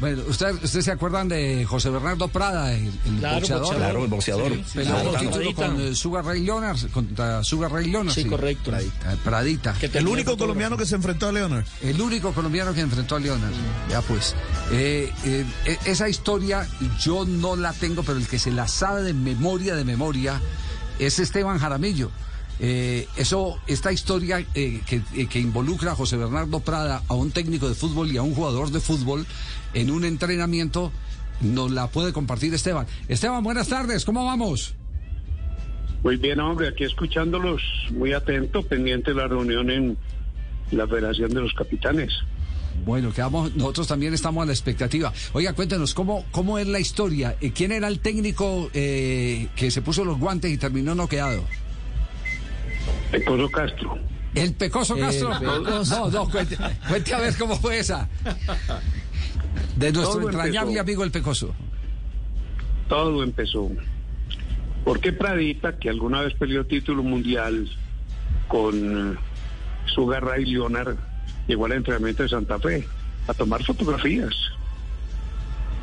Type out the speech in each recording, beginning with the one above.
Bueno, ¿ustedes usted se acuerdan de José Bernardo Prada, el, el Claro, boxeador? Claro, el boxeador. Peleó título Pradita. con eh, Sugar Ray Leonard, contra Sugar Ray Leonard. Sí, correcto. Eh, Pradita. El único fotógrafo. colombiano que se enfrentó a Leonard. El único colombiano que enfrentó a Leonard. Ya pues. Eh, eh, eh, esa historia yo no la tengo, pero el que se la sabe de memoria, de memoria, es Esteban Jaramillo. Eh, eso, esta historia eh, que, eh, que involucra a José Bernardo Prada, a un técnico de fútbol y a un jugador de fútbol en un entrenamiento, nos la puede compartir Esteban. Esteban, buenas tardes, ¿cómo vamos? Muy bien, hombre, aquí escuchándolos muy atento, pendiente de la reunión en la Federación de los Capitanes. Bueno, quedamos, nosotros también estamos a la expectativa. Oiga, cuéntenos, ¿cómo, cómo es la historia? Eh, ¿Quién era el técnico eh, que se puso los guantes y terminó noqueado? Pecoso Castro. ¿El Pecoso Castro? No, no, cuente, cuente a ver cómo fue esa. De nuestro Todo entrañable empezó. amigo el Pecoso. Todo empezó. Porque Pradita, que alguna vez peleó título mundial con Sugar Ray Leonard, llegó al entrenamiento de Santa Fe a tomar fotografías.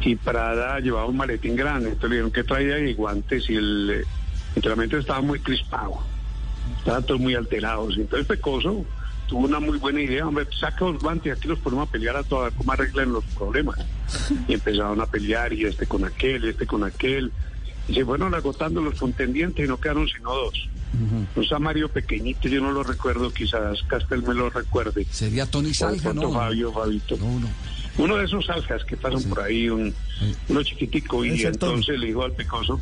Y Prada llevaba un maletín grande, entonces le dijeron que traía y guantes y el entrenamiento estaba muy crispado. Estaban todos muy alterados. Entonces Pecoso tuvo una muy buena idea, hombre, saca los guantes y aquí los ponemos a pelear a todas, cómo arreglan los problemas. Y empezaron a pelear y este con aquel, este con aquel. Y se fueron agotando los contendientes y no quedaron sino dos. Un Samario pequeñito, yo no lo recuerdo, quizás Castel me lo recuerde. Sería Tony pronto ¿no? Fabio, Fabito. No, no. Uno de esos aljas que pasan por ahí, un, uno chiquitico, y entonces le dijo al Pecoso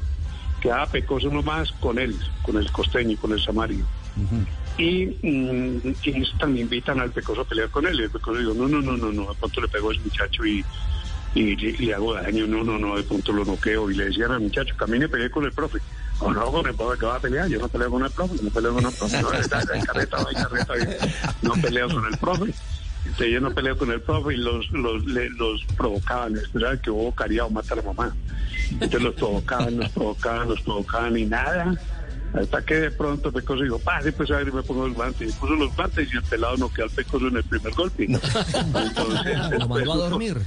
que ah, Pecoso nomás con él, con el costeño, con el Samario. Y, mm, y también invitan al Pecoso a pelear con él. Y el Pecoso dijo, no, no, no, no, no, de pronto le pegó a ese muchacho y, y, le- le hago daño, no, no, no, de pronto lo noqueo. Y le decían al muchacho, camine y pegué con el profe. O no, con el profe que va a pelear, yo no peleo con el profe, no peleo con el profe. No, está, carreta, va, carreta, no peleo con el profe. Entonces yo no peleo con el profe y los, los, le- los provocaban, esperaban que hubo cariado mata a la mamá. Entonces los provocaban, los provocaban, los provocaban y nada. Hasta que de pronto Pecoso dijo, pase pues a ver y me pongo los guantes. Y puso los guantes y el pelado no quedó al Pecoso en el primer golpe. Entonces, Lo mandó a dormir.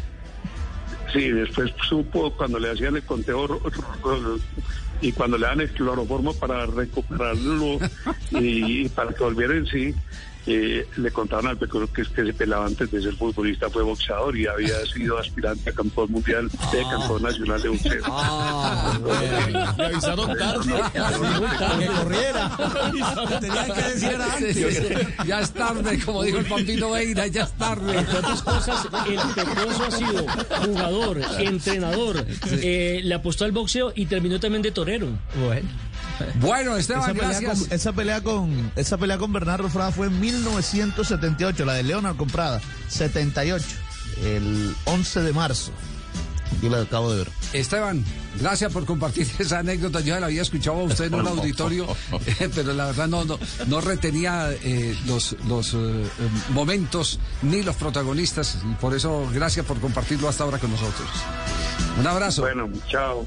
Sí, después supo cuando le hacían el conteo y cuando le dan el cloroformo para recuperarlo y, para que volviera en sí, eh, le contaron al Pecoso que es que ese pelado antes de ser futbolista fue boxeador y había sido aspirante a campeón mundial, de campeón nacional de boxeo. Ah, bueno. Me avisaron tarde. Que corriera. Tenían que decir era antes. Ya es tarde, como dijo el Pampino Veira, ya es tarde. Entre otras cosas, el Pecoso ha sido jugador, entrenador, eh, le apostó al boxeo y terminó también de torero. Bueno. Bueno, Esa Esteban, pelea, gracias. con, esa, pelea con, esa pelea con Bernardo Frada fue en 1978, la de Leonard con Prada, 78, el 11 de marzo. Aquí la acabo de ver. Esteban, gracias por compartir esa anécdota. Yo la había escuchado a usted en un auditorio, pero la verdad no, no, no retenía eh, los, los eh, momentos ni los protagonistas. Y por eso, gracias por compartirlo hasta ahora con nosotros. Un abrazo. Bueno, chao.